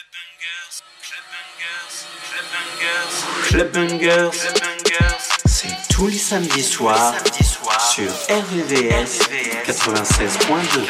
Club Bungers, club Bungers, club Bungers, club Bungers. C'est tous les samedis soirs sur RVS 96.2.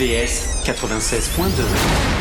RVS 96.2.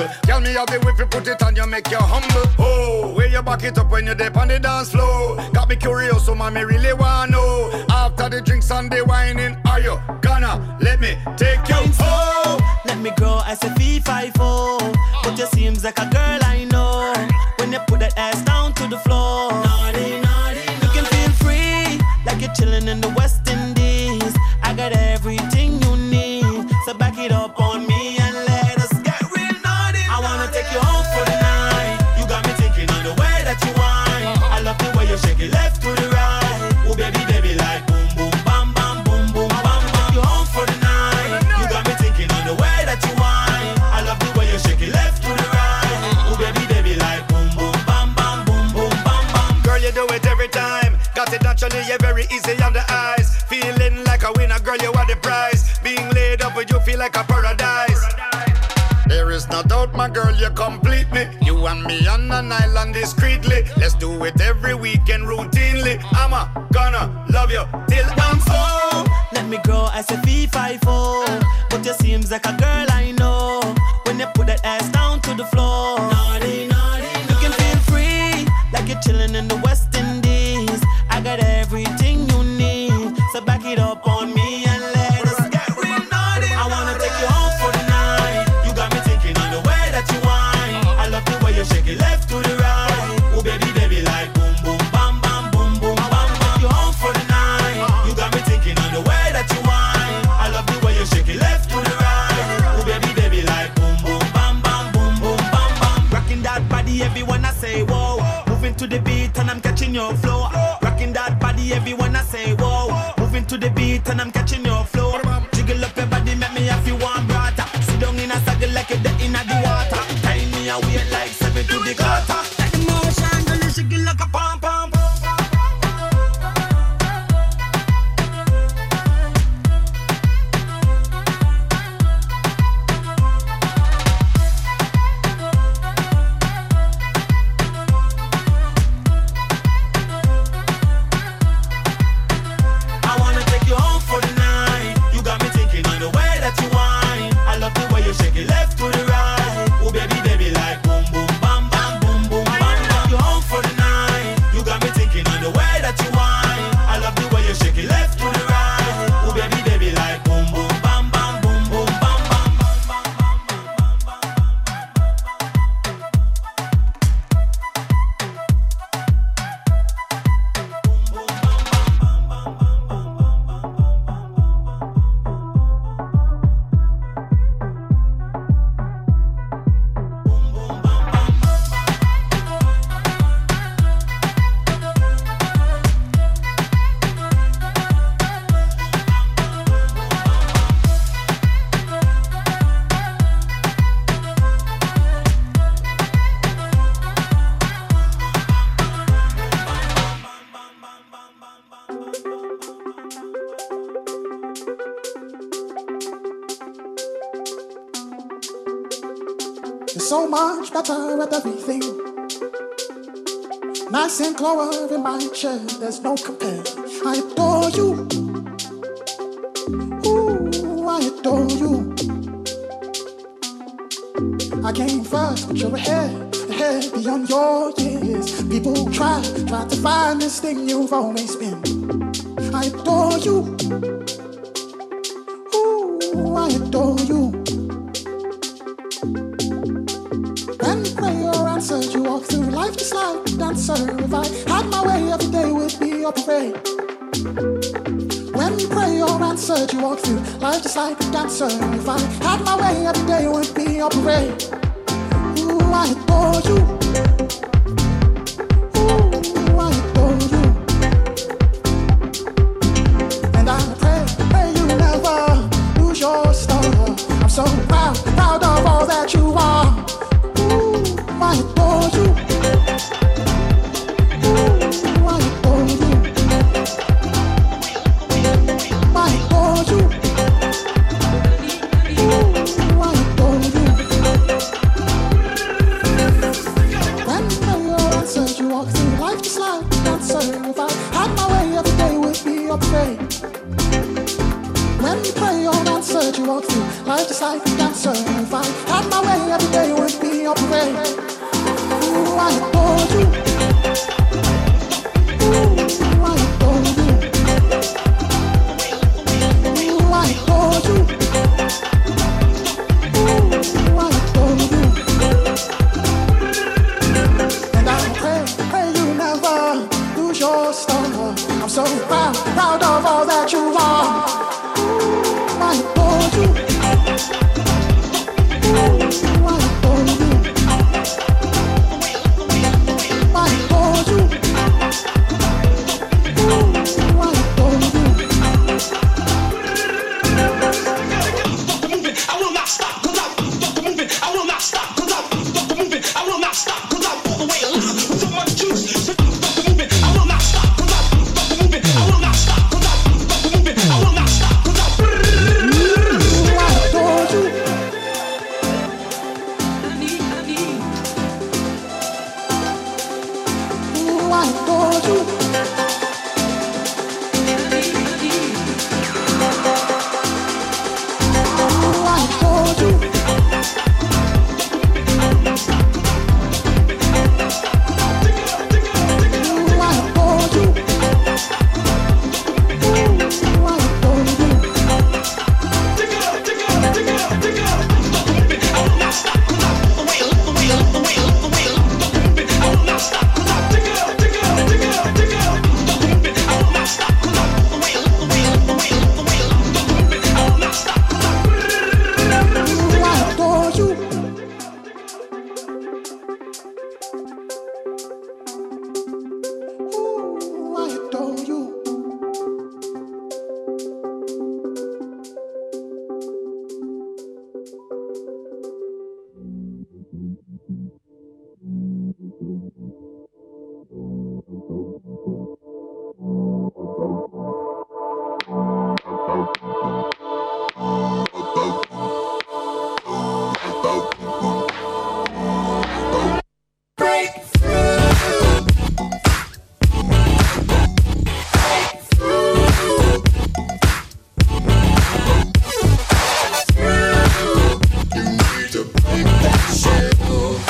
people. Tell me how the whip you put it on, you make you humble. Oh, where you back it up when you're on the dance floor. Got me curious, so man, me really wanna know. After the drinks and the whining, are you gonna let me take you? Oh, let me grow as a V54. But you seems like a girl I know. When you put that ass down to the floor, naughty, naughty, naughty. you can feel free like you're chilling in the. you complete me. You and me on an island discreetly. Let's do it every weekend routinely. I'm a gonna love you till I'm full. Let me grow as a V5 But you seems like a girl everyone I say, whoa. Moving to the beat and I'm catching your flow. of everything. Nice and glory in my chair, there's no compare. I adore you. Ooh, I adore you. I came first, but you're ahead, ahead beyond your years. People try, try to find this thing you've always been. I adore you. Ooh, I adore you. just like a dancer. If I had my way, every day would be a parade. When you pray or answer you walk through life just like a dancer. If I had my way, every day would be a parade. Ooh, I adore you. chegou.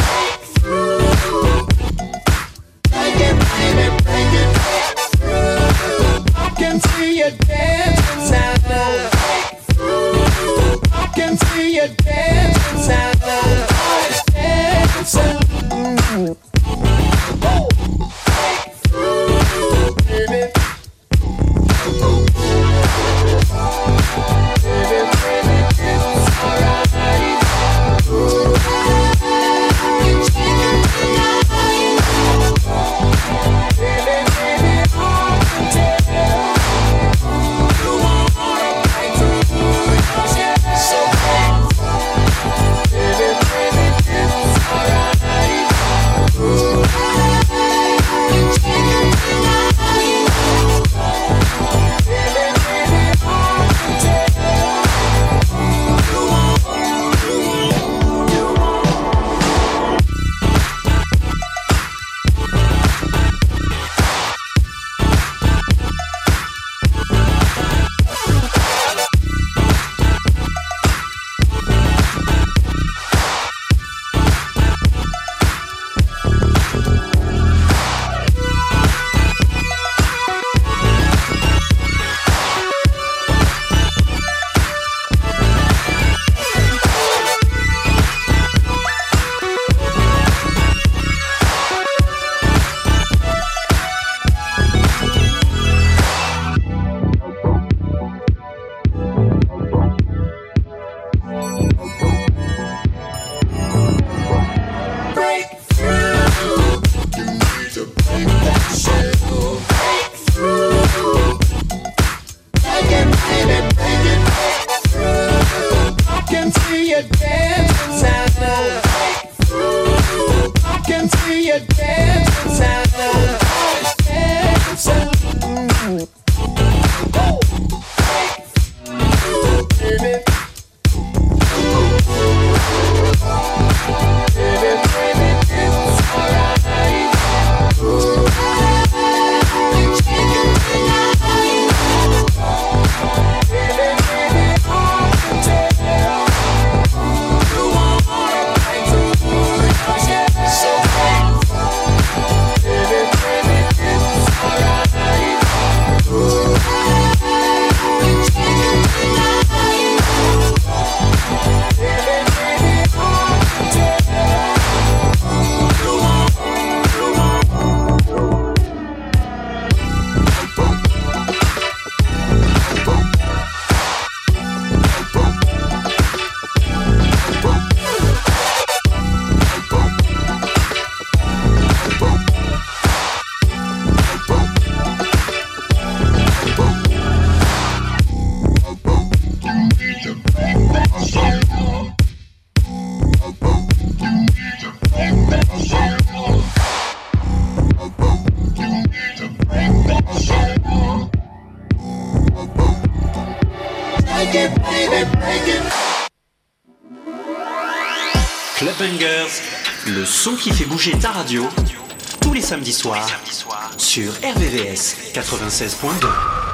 Samedis soirs, sur RVVS 96.2.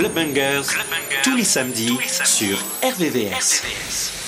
Club Bangers, tous les samedis sur RVVS. Oh, but you can